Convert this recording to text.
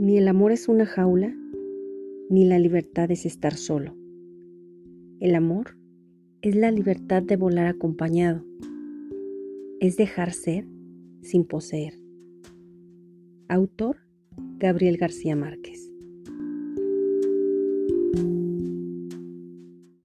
Ni el amor es una jaula, ni la libertad es estar solo. El amor es la libertad de volar acompañado. Es dejar ser sin poseer. Autor Gabriel García Márquez.